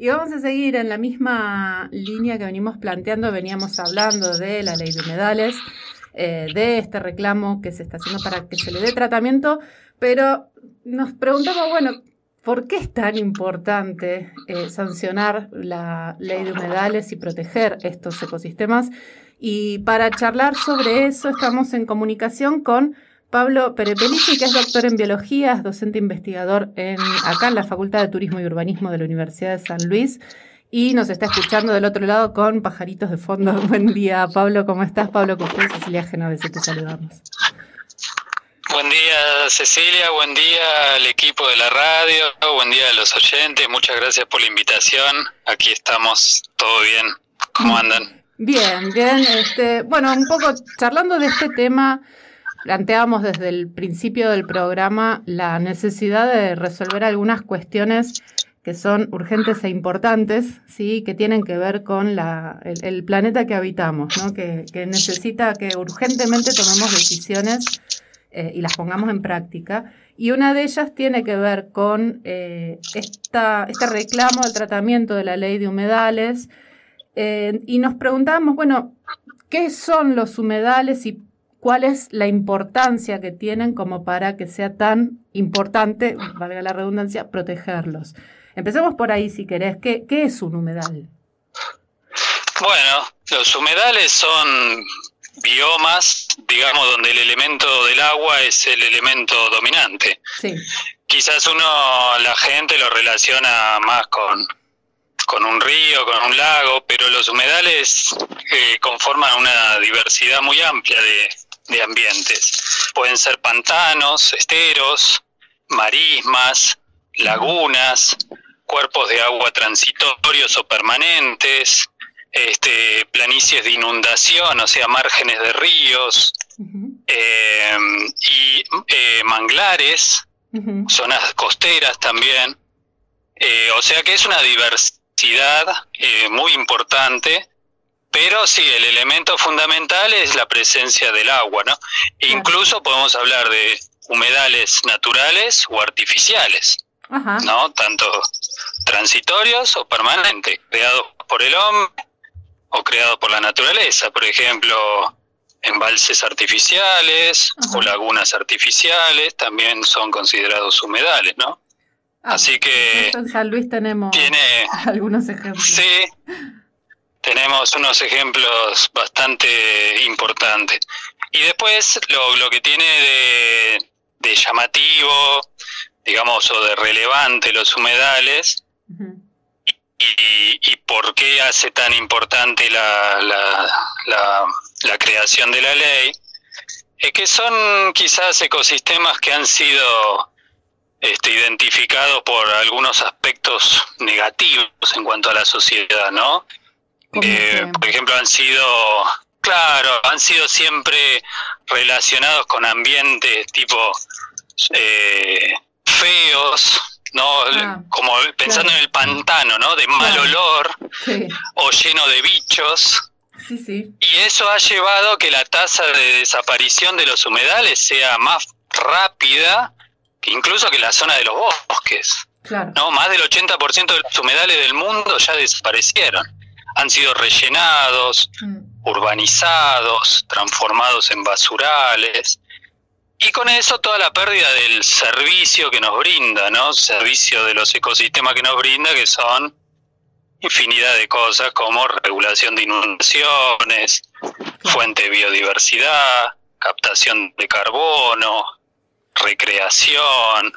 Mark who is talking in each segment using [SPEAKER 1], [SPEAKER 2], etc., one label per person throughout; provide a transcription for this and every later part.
[SPEAKER 1] Y vamos a seguir en la misma línea que venimos planteando, veníamos hablando de la ley de humedales, eh, de este reclamo que se está haciendo para que se le dé tratamiento, pero nos preguntamos, bueno, ¿por qué es tan importante eh, sancionar la ley de humedales y proteger estos ecosistemas? Y para charlar sobre eso estamos en comunicación con Pablo Perepelici, que es doctor en biología, es docente investigador en, acá en la Facultad de Turismo y Urbanismo de la Universidad de San Luis y nos está escuchando del otro lado con pajaritos de fondo. Buen día, Pablo, ¿cómo estás? Pablo Cufré, Cecilia Genovese, te saludamos.
[SPEAKER 2] Buen día, Cecilia, buen día al equipo de la radio, buen día a los oyentes, muchas gracias por la invitación. Aquí estamos, todo bien. ¿Cómo andan?
[SPEAKER 1] Bien, bien. Este, bueno, un poco charlando de este tema planteábamos desde el principio del programa la necesidad de resolver algunas cuestiones que son urgentes e importantes, ¿sí? que tienen que ver con la, el, planeta que habitamos, ¿no? que, necesita que urgentemente tomemos decisiones eh, y las pongamos en práctica. Y una de ellas tiene que ver con eh, esta, este reclamo del tratamiento de la ley de humedales. Eh, y nos preguntábamos, bueno, ¿qué son los humedales y cuál es la importancia que tienen como para que sea tan importante, valga la redundancia, protegerlos. Empecemos por ahí si querés. ¿Qué, qué es un humedal?
[SPEAKER 2] Bueno, los humedales son biomas, digamos, donde el elemento del agua es el elemento dominante. Sí. Quizás uno, la gente lo relaciona más con, con un río, con un lago, pero los humedales eh, conforman una diversidad muy amplia de, de ambientes. Pueden ser pantanos, esteros, marismas, lagunas, cuerpos de agua transitorios o permanentes, este, planicies de inundación, o sea, márgenes de ríos, eh, y eh, manglares, zonas costeras también. Eh, o sea que es una diversidad muy importante pero sí, el elemento fundamental es la presencia del agua, ¿no? Incluso podemos hablar de humedales naturales o artificiales, ¿no? Tanto transitorios o permanentes, creados por el hombre o creados por la naturaleza, por ejemplo, embalses artificiales o lagunas artificiales también son considerados humedales, ¿no?
[SPEAKER 1] Ah, Así que en San Luis tenemos tiene, algunos ejemplos.
[SPEAKER 2] Sí, tenemos unos ejemplos bastante importantes. Y después lo, lo que tiene de, llamativo, digamos, o de relevante los humedales, y, y, por qué hace tan importante la, la, la, creación de la ley, es que son quizás ecosistemas que han sido este, identificados por algunos aspectos negativos en cuanto a la sociedad, ¿no? Eh, por ejemplo, han sido, claro, han sido siempre relacionados con ambientes tipo eh, feos, ¿no? Ah, Como pensando en el pantano, ¿no? De mal olor o lleno de bichos. Y eso ha llevado a que la tasa de desaparición de los humedales sea más rápida que incluso que la zona de los bosques. ¿no? Más del 80% de los humedales del mundo ya desaparecieron han sido rellenados, mm. urbanizados, transformados en basurales. Y con eso toda la pérdida del servicio que nos brinda, ¿no? Servicio de los ecosistemas que nos brinda, que son infinidad de cosas como regulación de inundaciones, fuente de biodiversidad, captación de carbono, recreación,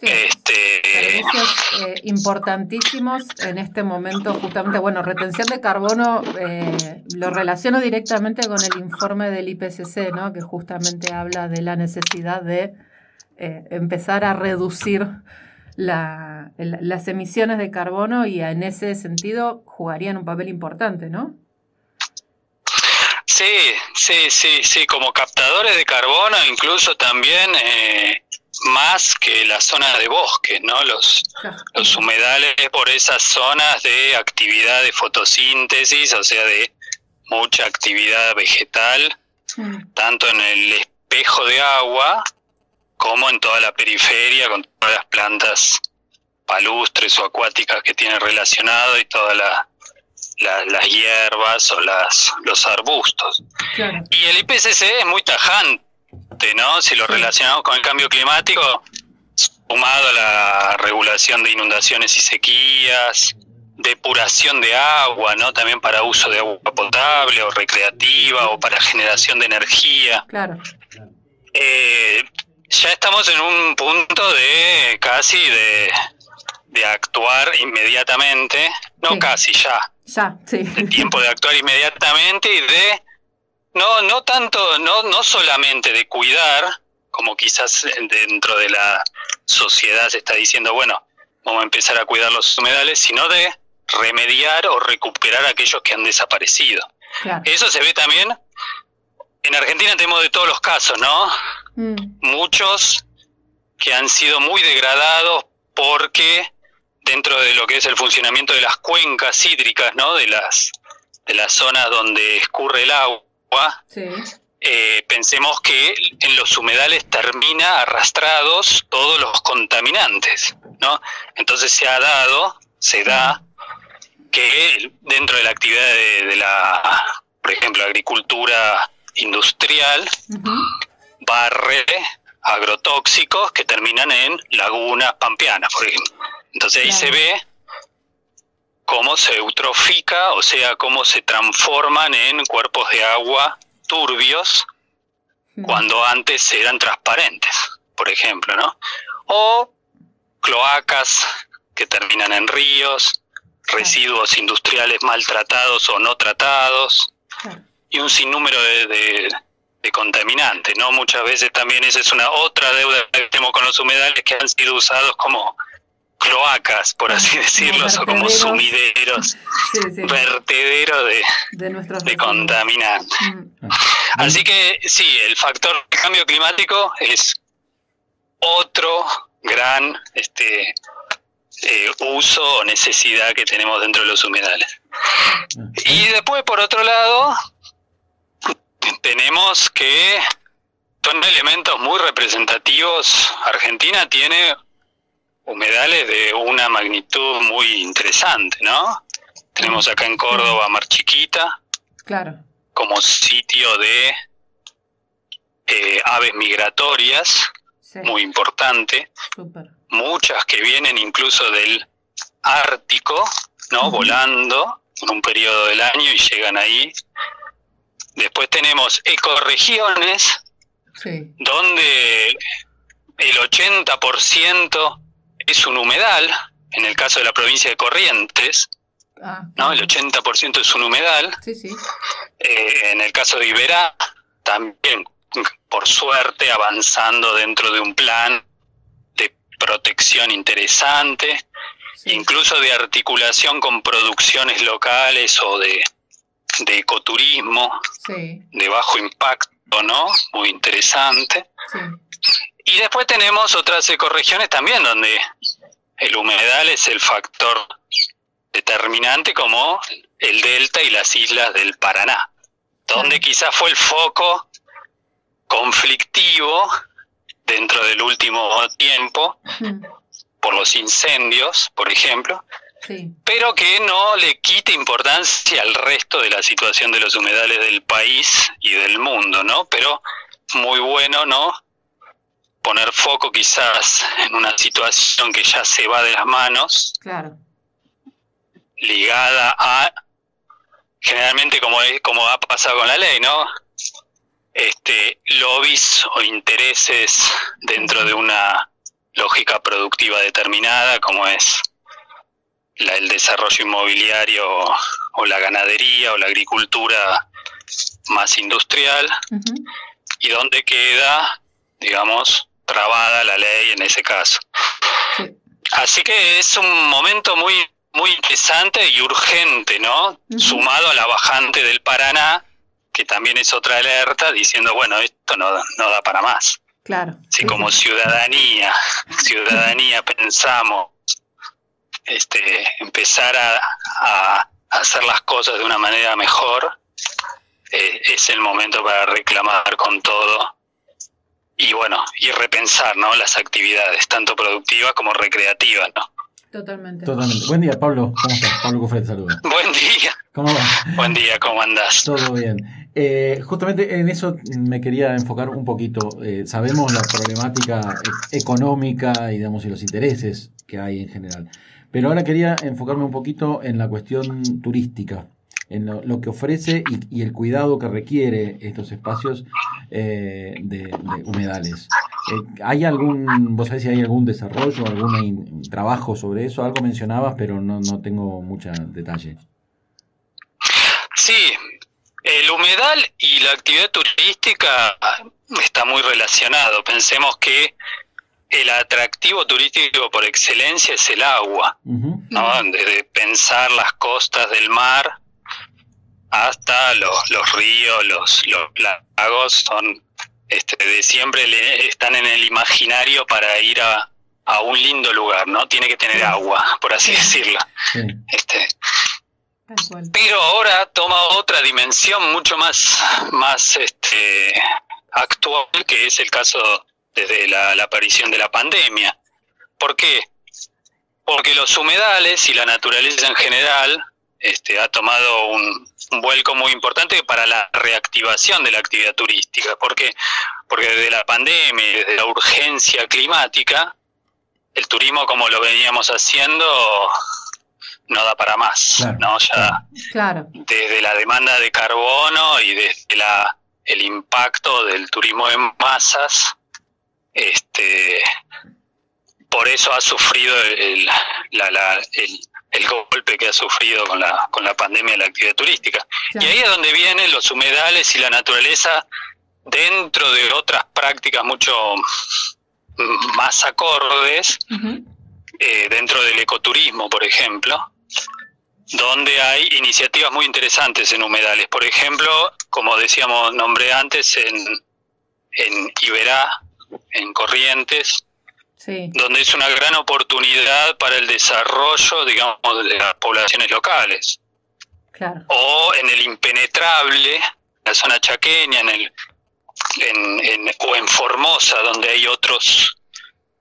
[SPEAKER 2] este...
[SPEAKER 1] Servicios eh, importantísimos en este momento, justamente, bueno, retención de carbono eh, lo relaciono directamente con el informe del IPCC, ¿no? que justamente habla de la necesidad de eh, empezar a reducir la, las emisiones de carbono y en ese sentido jugarían un papel importante, ¿no?
[SPEAKER 2] Sí, sí, sí, sí, como captadores de carbono, incluso también más que la zona de bosque, ¿no? Los, los humedales por esas zonas de actividad de fotosíntesis, o sea, de mucha actividad vegetal, tanto en el espejo de agua como en toda la periferia con todas las plantas palustres o acuáticas que tiene relacionado y todas las hierbas o las, los arbustos. Y el IPCC es muy tajante, ¿no? Si lo relacionamos con el cambio climático, sumado a la regulación de inundaciones y sequías, depuración de agua, ¿no? También para uso de agua potable o recreativa o para generación de energía.
[SPEAKER 1] Claro.
[SPEAKER 2] Eh, ya estamos en un punto de casi de, actuar inmediatamente, no casi ya.
[SPEAKER 1] Ya, sí.
[SPEAKER 2] El tiempo de actuar inmediatamente y de no no tanto no no solamente de cuidar, como quizás dentro de la sociedad se está diciendo, bueno, vamos a empezar a cuidar los humedales, sino de remediar o recuperar aquellos que han desaparecido. Eso se ve también, en Argentina tenemos de todos los casos, ¿no? Mm. Muchos que han sido muy degradados porque dentro de lo que es el funcionamiento de las cuencas hídricas, ¿no? De las, de las zonas donde escurre el agua, eh, pensemos que en los humedales termina arrastrados todos los contaminantes, ¿no? Entonces se ha dado, se da que dentro de la actividad de, la, por ejemplo, agricultura industrial, barre agrotóxicos que terminan en lagunas pampeanas, por ejemplo. Entonces ahí se ve cómo se eutrofica, o sea, cómo se transforman en cuerpos de agua turbios cuando antes eran transparentes, por ejemplo, ¿no? O cloacas que terminan en ríos, residuos industriales maltratados o no tratados y un sinnúmero de, contaminantes, ¿no? Muchas veces también esa es una otra deuda que tenemos con los humedales que han sido usados como cloacas, por así decirlo, o como sumideros, vertederos de, de, contaminantes. Mm. Así que sí, el factor de cambio climático es otro gran este, eh, uso o necesidad que tenemos dentro de los humedales. Y después, por otro lado, tenemos que son elementos muy representativos. Argentina tiene humedales de una magnitud muy interesante, ¿no? Tenemos acá en Córdoba Mar Chiquita,
[SPEAKER 1] claro.
[SPEAKER 2] como sitio de eh, aves migratorias, muy importante muchas que vienen incluso del Ártico, ¿no? Volando en un periodo del año y llegan ahí. Después tenemos ecoregiones, donde el 80% es un humedal, en el caso de la provincia de Corrientes, ah, ¿no? El 80% es un humedal. Eh, en el caso de Iberá, también, por suerte, avanzando dentro de un plan protección interesante, incluso de articulación con producciones locales o de, ecoturismo de bajo impacto, ¿no? Muy interesante. Y después tenemos otras ecoregiones también donde el humedal es el factor determinante como el delta y las islas del Paraná, donde quizás fue el foco conflictivo dentro del último tiempo por los incendios, por ejemplo, pero que no le quite importancia al resto de la situación de los humedales del país y del mundo, ¿no? Pero muy bueno, ¿no? Poner foco quizás en una situación que ya se va de las manos,
[SPEAKER 1] claro.
[SPEAKER 2] ligada a, generalmente como, como ha pasado con la ley, ¿no? este, lobbies o intereses dentro de una lógica productiva determinada, como es la, el desarrollo inmobiliario o la ganadería o la agricultura más industrial, y donde queda, digamos, trabada la ley en ese caso. Así que es un momento muy muy interesante y urgente, ¿no? Sumado a la bajante del Paraná, que también es otra alerta diciendo, bueno, esto no, no da para más.
[SPEAKER 1] Claro.
[SPEAKER 2] Si como ciudadanía, ciudadanía pensamos este, empezar a, hacer las cosas de una manera mejor, eh, es el momento para reclamar con todo y bueno, y repensar ¿no? las actividades, tanto productivas como recreativas, ¿no?
[SPEAKER 1] Totalmente.
[SPEAKER 3] Totalmente. Buen día, Pablo. ¿Cómo estás? Pablo Cufret, saluda.
[SPEAKER 2] Buen día.
[SPEAKER 3] ¿Cómo va?
[SPEAKER 2] Buen día, ¿cómo andás?
[SPEAKER 3] Todo bien. Eh, justamente en eso me quería enfocar un poquito. Eh, sabemos la problemática económica y, digamos, y los intereses que hay en general. Pero ahora quería enfocarme un poquito en la cuestión turística, en lo, lo que ofrece y, y, el cuidado que requiere estos espacios eh, de, de, humedales. Eh, ¿Hay algún, vos sabés si hay algún desarrollo, algún in, trabajo sobre eso? Algo mencionabas, pero no, no tengo mucho detalle.
[SPEAKER 2] Sí, el humedal y la actividad turística está muy relacionado. Pensemos que el atractivo turístico por excelencia es el agua, uh -huh. ¿no? Desde pensar las costas del mar hasta los, los ríos, los, los lagos, son este, de siempre le, están en el imaginario para ir a, a, un lindo lugar, ¿no? Tiene que tener agua, por así sí. decirlo. Sí. Este, pero ahora toma otra dimensión mucho más, más este, actual, que es el caso desde la, la, aparición de la pandemia. ¿Por qué? Porque los humedales y la naturaleza en general este, ha tomado un, un, vuelco muy importante para la reactivación de la actividad turística. ¿Por qué? Porque desde la pandemia y desde la urgencia climática, el turismo como lo veníamos haciendo no da para más, claro, ¿no? Ya
[SPEAKER 1] claro.
[SPEAKER 2] desde la demanda de carbono y desde la el impacto del turismo en masas, este por eso ha sufrido el, la, la, el, el, golpe que ha sufrido con la, con la pandemia de la actividad turística. Claro. Y ahí es donde vienen los humedales y la naturaleza dentro de otras prácticas mucho más acordes, uh -huh. eh, dentro del ecoturismo, por ejemplo, donde hay iniciativas muy interesantes en humedales. Por ejemplo, como decíamos, nombré antes, en, en Iberá, en Corrientes,
[SPEAKER 1] sí.
[SPEAKER 2] donde es una gran oportunidad para el desarrollo, digamos, de las poblaciones locales.
[SPEAKER 1] Claro.
[SPEAKER 2] O en el impenetrable, la zona chaqueña, en el, en, en, o en Formosa, donde hay otros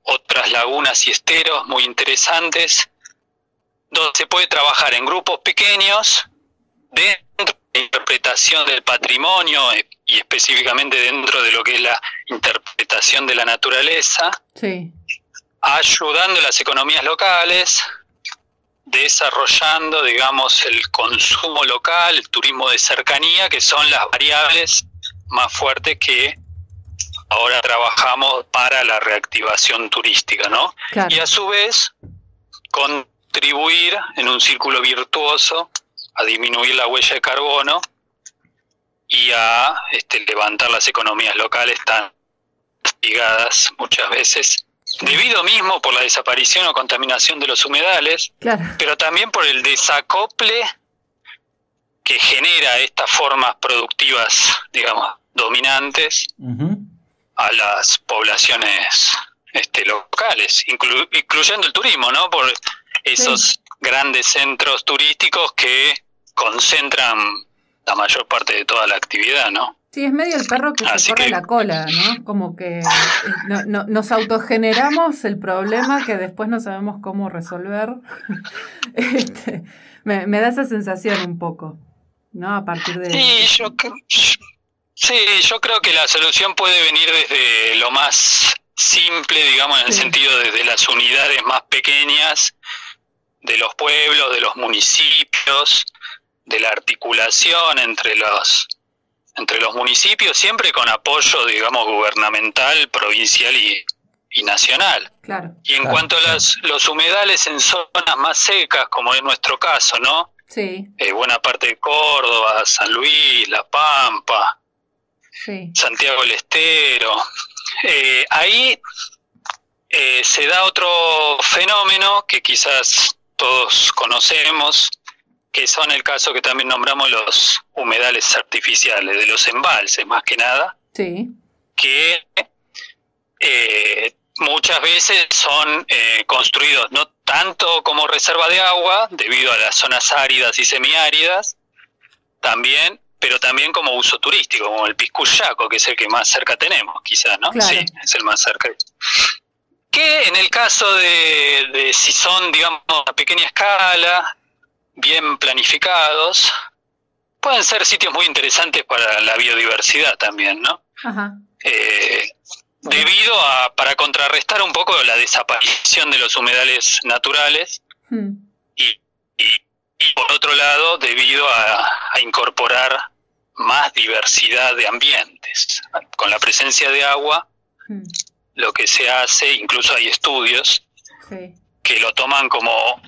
[SPEAKER 2] otras lagunas y esteros muy interesantes donde se puede trabajar en grupos pequeños dentro de la interpretación del patrimonio y específicamente dentro de lo que es la interpretación de la naturaleza,
[SPEAKER 1] sí.
[SPEAKER 2] Ayudando a las economías locales, desarrollando, digamos, el consumo local, el turismo de cercanía, que son las variables más fuertes que ahora trabajamos para la reactivación turística, ¿no?
[SPEAKER 1] Claro.
[SPEAKER 2] Y a su vez, con contribuir en un círculo virtuoso a disminuir la huella de carbono y a este, levantar las economías locales tan castigadas muchas veces debido mismo por la desaparición o contaminación de los humedales,
[SPEAKER 1] claro.
[SPEAKER 2] pero también por el desacople que genera estas formas productivas, digamos, dominantes uh -huh. a las poblaciones este, locales, inclu incluyendo el turismo, ¿no? Por esos sí. grandes centros turísticos que concentran la mayor parte de toda la actividad, ¿no?
[SPEAKER 1] Sí, es medio el perro que Así se corre que... la cola, ¿no? Como que no, no, nos autogeneramos el problema que después no sabemos cómo resolver. este, me, me, da esa sensación un poco, ¿no? A partir de...
[SPEAKER 2] Sí yo, sí, yo creo que la solución puede venir desde lo más simple, digamos, en el sí. sentido desde las unidades más pequeñas de los pueblos, de los municipios, de la articulación entre los entre los municipios, siempre con apoyo, digamos, gubernamental, provincial y, y nacional.
[SPEAKER 1] Claro.
[SPEAKER 2] Y en
[SPEAKER 1] claro,
[SPEAKER 2] cuanto a los, los, humedales en zonas más secas, como es nuestro caso, ¿no?
[SPEAKER 1] Sí.
[SPEAKER 2] Eh, buena parte de Córdoba, San Luis, La Pampa,
[SPEAKER 1] sí.
[SPEAKER 2] Santiago del Estero. Eh, ahí eh, se da otro fenómeno que quizás todos conocemos, que son el caso que también nombramos los humedales artificiales, de los embalses más que nada,
[SPEAKER 1] sí.
[SPEAKER 2] que eh, muchas veces son eh, construidos no tanto como reserva de agua, debido a las zonas áridas y semiáridas, también, pero también como uso turístico, como el Piscuyaco, que es el que más cerca tenemos, quizás, ¿no?
[SPEAKER 1] Claro.
[SPEAKER 2] Sí, es el más cerca. que en el caso de, de si son, digamos, a pequeña escala, bien planificados, pueden ser sitios muy interesantes para la biodiversidad también, ¿no? Ajá. Eh, debido a, para contrarrestar un poco la desaparición de los humedales naturales hmm. y, y, por otro lado, debido a, incorporar más diversidad de ambientes. Con la presencia de agua, hmm. lo que se hace, incluso hay estudios que lo toman como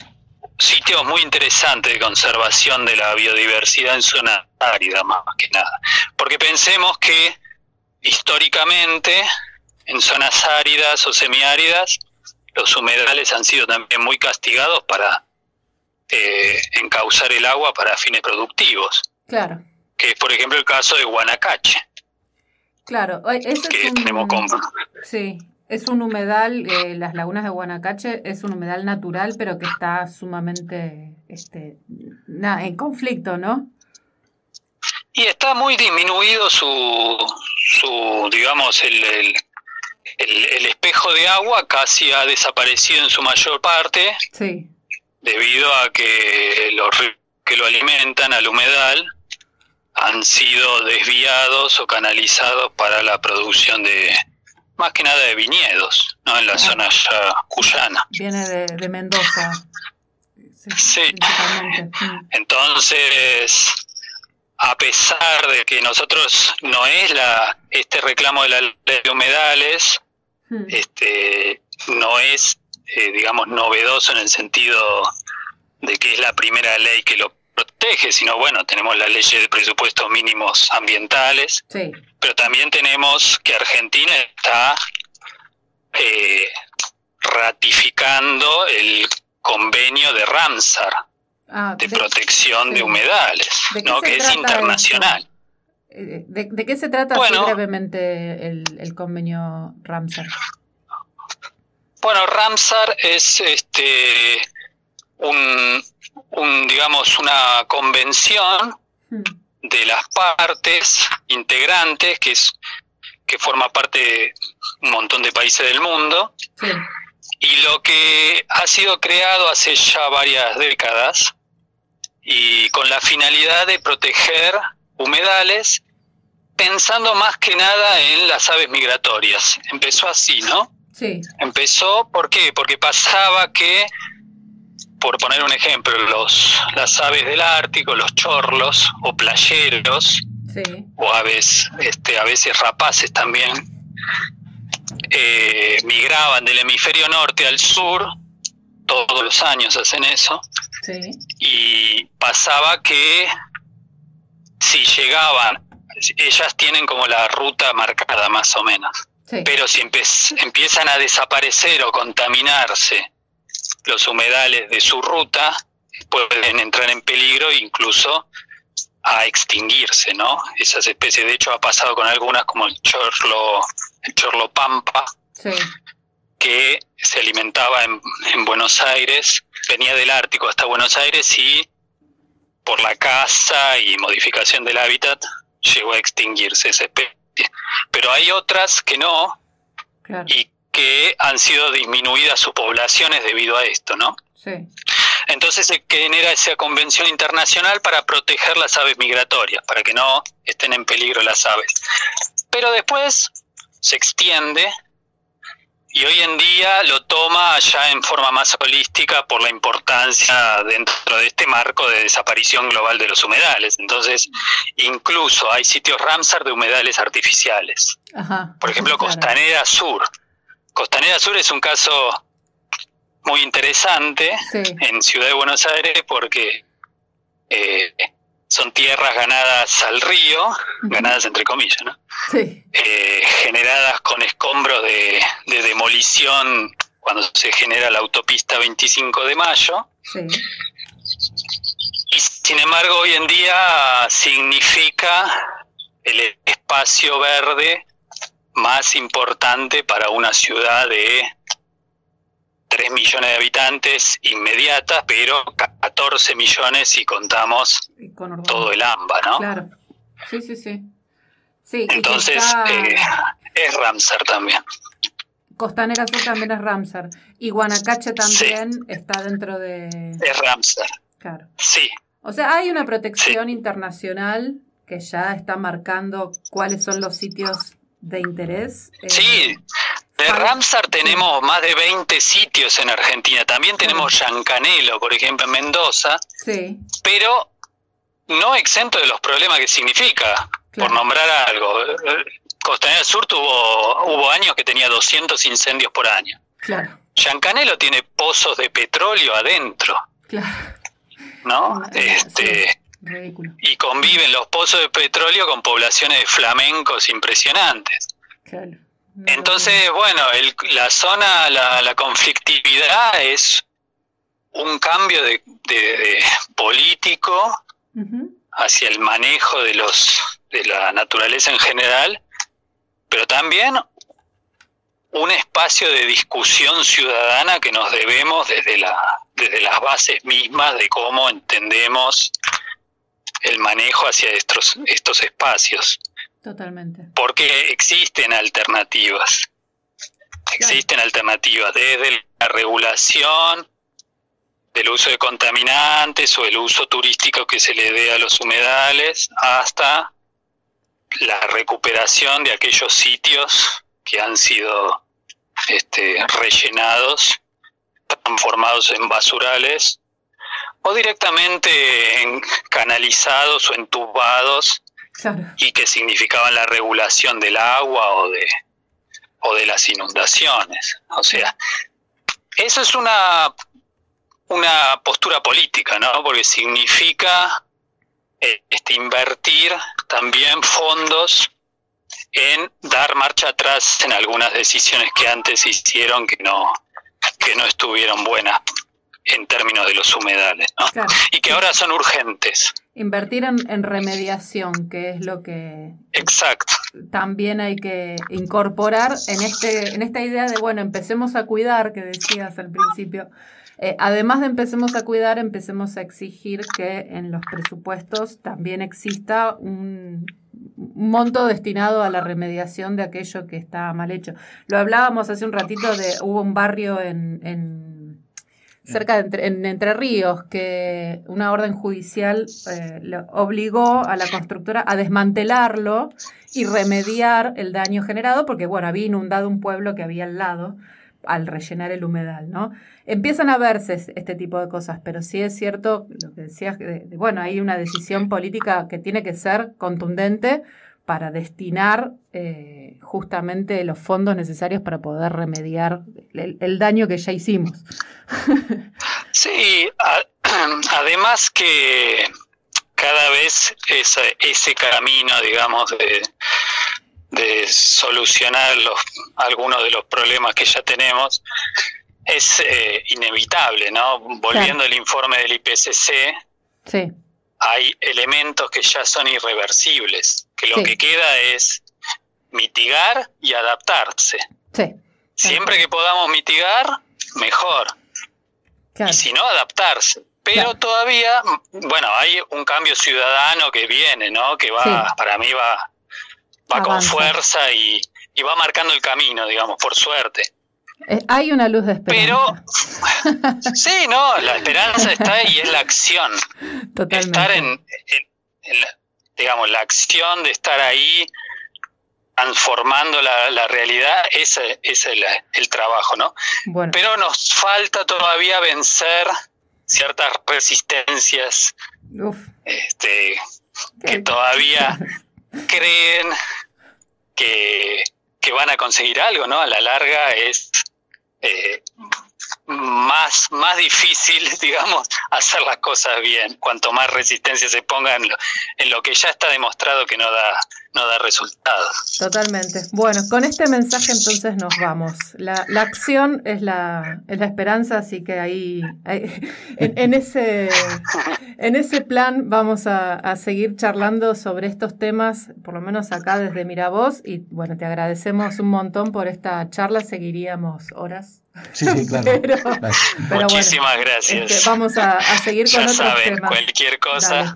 [SPEAKER 2] sitios muy interesantes de conservación de la biodiversidad en zona árida, más que nada. Porque pensemos que históricamente en zonas áridas o semiáridas los humedales han sido también muy castigados para eh, encauzar el agua para fines productivos.
[SPEAKER 1] Claro.
[SPEAKER 2] Que es, por ejemplo, el caso de Guanacache.
[SPEAKER 1] Claro, eso es un... Sí, es un humedal, eh, las lagunas de Guanacache es un humedal natural, pero que está sumamente este, en conflicto, ¿no?
[SPEAKER 2] Y está muy disminuido su, su digamos, el, el, el, espejo de agua casi ha desaparecido en su mayor parte.
[SPEAKER 1] Sí.
[SPEAKER 2] Debido a que los que lo alimentan al humedal han sido desviados o canalizados para la producción de, más que nada de viñedos, ¿no? En la zona ya cuyana.
[SPEAKER 1] Viene de, Mendoza.
[SPEAKER 2] Sí. Mm. Entonces, a pesar de que nosotros no es la este reclamo de la ley de humedales, hmm. este no es, eh, digamos, novedoso en el sentido de que es la primera ley que lo protege, sino bueno, tenemos la ley de presupuestos mínimos ambientales, pero también tenemos que Argentina está eh, ratificando el convenio de Ramsar ah, de, protección de humedales, ¿no? que es internacional.
[SPEAKER 1] ¿De, qué se trata brevemente el, el convenio Ramsar?
[SPEAKER 2] Bueno, Ramsar es este un, un, digamos, una convención hmm. De las partes integrantes, que es que forma parte de un montón de países del mundo, y lo que ha sido creado hace ya varias décadas, y con la finalidad de proteger humedales, pensando más que nada en las aves migratorias. Empezó así, ¿no?
[SPEAKER 1] Sí.
[SPEAKER 2] Empezó, ¿por qué? Porque pasaba que por poner un ejemplo, los, las aves del Ártico, los chorlos o playeros, o aves, este, a veces rapaces también, eh, migraban del hemisferio norte al sur, todos los años hacen eso, y pasaba que si llegaban, ellas tienen como la ruta marcada más o menos, pero si empiezan a desaparecer o contaminarse, los humedales de su ruta pueden entrar en peligro incluso a extinguirse, ¿no? Esas especies, de hecho, ha pasado con algunas como el chorlo, el chorlo pampa, que se alimentaba en, en Buenos Aires, venía del Ártico hasta Buenos Aires y por la caza y modificación del hábitat llegó a extinguirse esa especie. Pero hay otras que no, y que han sido disminuidas sus poblaciones debido a esto, ¿no?
[SPEAKER 1] Sí.
[SPEAKER 2] Entonces se genera esa convención internacional para proteger las aves migratorias, para que no estén en peligro las aves. Pero después se extiende y hoy en día lo toma ya en forma más holística por la importancia dentro de este marco de desaparición global de los humedales. Entonces, incluso hay sitios Ramsar de humedales artificiales. por ejemplo, Costanera Sur Costanera Sur es un caso muy interesante en Ciudad de Buenos Aires porque eh, son tierras ganadas al río, ganadas entre comillas, ¿no? Eh, generadas con escombros de, demolición cuando se genera la autopista 25 de mayo. Y sin embargo hoy en día significa el espacio verde más importante para una ciudad de 3 millones de habitantes inmediatas, pero 14 millones si contamos todo el AMBA, ¿no?
[SPEAKER 1] Claro, sí, sí, sí.
[SPEAKER 2] Entonces, eh, es Ramsar también.
[SPEAKER 1] Costanera Sur también es Ramsar. Y Guanacache también está dentro de...
[SPEAKER 2] Es Ramsar.
[SPEAKER 1] Claro.
[SPEAKER 2] Sí.
[SPEAKER 1] O sea, hay una protección internacional que ya está marcando cuáles son los sitios de interés.
[SPEAKER 2] Eh, sí, de Ramsar tenemos más de 20 sitios en Argentina. También tenemos Yancanelo, por ejemplo, en Mendoza.
[SPEAKER 1] Sí.
[SPEAKER 2] Pero no exento de los problemas que significa, por nombrar algo. Costanera Sur tuvo, hubo años que tenía 200 incendios por año.
[SPEAKER 1] Claro.
[SPEAKER 2] Yancanelo tiene pozos de petróleo adentro.
[SPEAKER 1] Claro.
[SPEAKER 2] ¿No? este, y conviven los pozos de petróleo con poblaciones de flamencos impresionantes.
[SPEAKER 1] Claro.
[SPEAKER 2] Entonces, bueno, la zona, la, conflictividad es un cambio de, político hacia el manejo de los de la naturaleza en general, pero también un espacio de discusión ciudadana que nos debemos desde la desde las bases mismas de cómo entendemos el manejo hacia estos, estos espacios.
[SPEAKER 1] Totalmente.
[SPEAKER 2] Porque existen alternativas. Existen alternativas desde la regulación del uso de contaminantes o el uso turístico que se le dé a los humedales hasta la recuperación de aquellos sitios que han sido este, rellenados, transformados en basurales o directamente en canalizados o entubados y que significaban la regulación del agua o de, o de las inundaciones. O sea, eso es una, una postura política, ¿no? Porque significa eh, este, invertir también fondos en dar marcha atrás en algunas decisiones que antes hicieron que no, que no estuvieron buenas en términos de los humedales, ¿no? y que ahora son urgentes.
[SPEAKER 1] Invertir en, remediación, que es lo que
[SPEAKER 2] Exacto.
[SPEAKER 1] también hay que incorporar en este en esta idea de bueno empecemos a cuidar que decías al principio. Eh, además de empecemos a cuidar, empecemos a exigir que en los presupuestos también exista un, monto destinado a la remediación de aquello que está mal hecho. Lo hablábamos hace un ratito de hubo un barrio en cerca de entre, en Entre Ríos, que una orden judicial eh, obligó a la constructora a desmantelarlo y remediar el daño generado, porque bueno, había inundado un pueblo que había al lado al rellenar el humedal, ¿no? Empiezan a verse este tipo de cosas, pero sí es cierto lo que decías, bueno, hay una decisión política que tiene que ser contundente para destinar eh, justamente los fondos necesarios para poder remediar el, daño que ya hicimos.
[SPEAKER 2] Sí, además que cada vez ese, ese camino, digamos, de, de solucionar los, algunos de los problemas que ya tenemos es eh, inevitable, ¿no? Volviendo al informe del IPCC,
[SPEAKER 1] sí
[SPEAKER 2] hay elementos que ya son irreversibles, que lo que queda es mitigar y adaptarse. Siempre que podamos mitigar, mejor. Y si no, adaptarse. Pero todavía, bueno, hay un cambio ciudadano que viene, ¿no? Que va, para mí va, va con fuerza y, y va marcando el camino, digamos, por suerte.
[SPEAKER 1] Eh, hay una luz de esperanza.
[SPEAKER 2] Pero, sí, no, la esperanza está ahí y es la acción.
[SPEAKER 1] Totalmente.
[SPEAKER 2] Estar en, digamos, la acción de estar ahí transformando la, realidad, ese, es el, trabajo, ¿no?
[SPEAKER 1] Bueno.
[SPEAKER 2] Pero nos falta todavía vencer ciertas resistencias este, que todavía creen que, que van a conseguir algo, ¿no? A la larga es eh, más, más difícil, digamos, hacer las cosas bien, cuanto más resistencia se ponga en lo, que ya está demostrado que no da, no da resultados.
[SPEAKER 1] Totalmente. Bueno, con este mensaje entonces nos vamos. La, la acción es la, es la esperanza, así que ahí, en, ese, en ese plan vamos a, a, seguir charlando sobre estos temas, por lo menos acá desde Miravoz, y bueno, te agradecemos un montón por esta charla, seguiríamos horas.
[SPEAKER 3] Sí, sí, claro.
[SPEAKER 2] Muchísimas gracias.
[SPEAKER 1] Este, vamos a, seguir con
[SPEAKER 2] ya
[SPEAKER 1] otros
[SPEAKER 2] saben, cualquier cosa.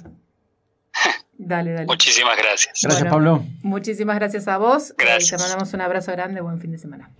[SPEAKER 1] Dale. Dale,
[SPEAKER 2] Muchísimas gracias.
[SPEAKER 3] Gracias, Pablo.
[SPEAKER 1] Muchísimas gracias a vos.
[SPEAKER 2] Gracias.
[SPEAKER 1] te mandamos un abrazo grande. Buen fin de semana.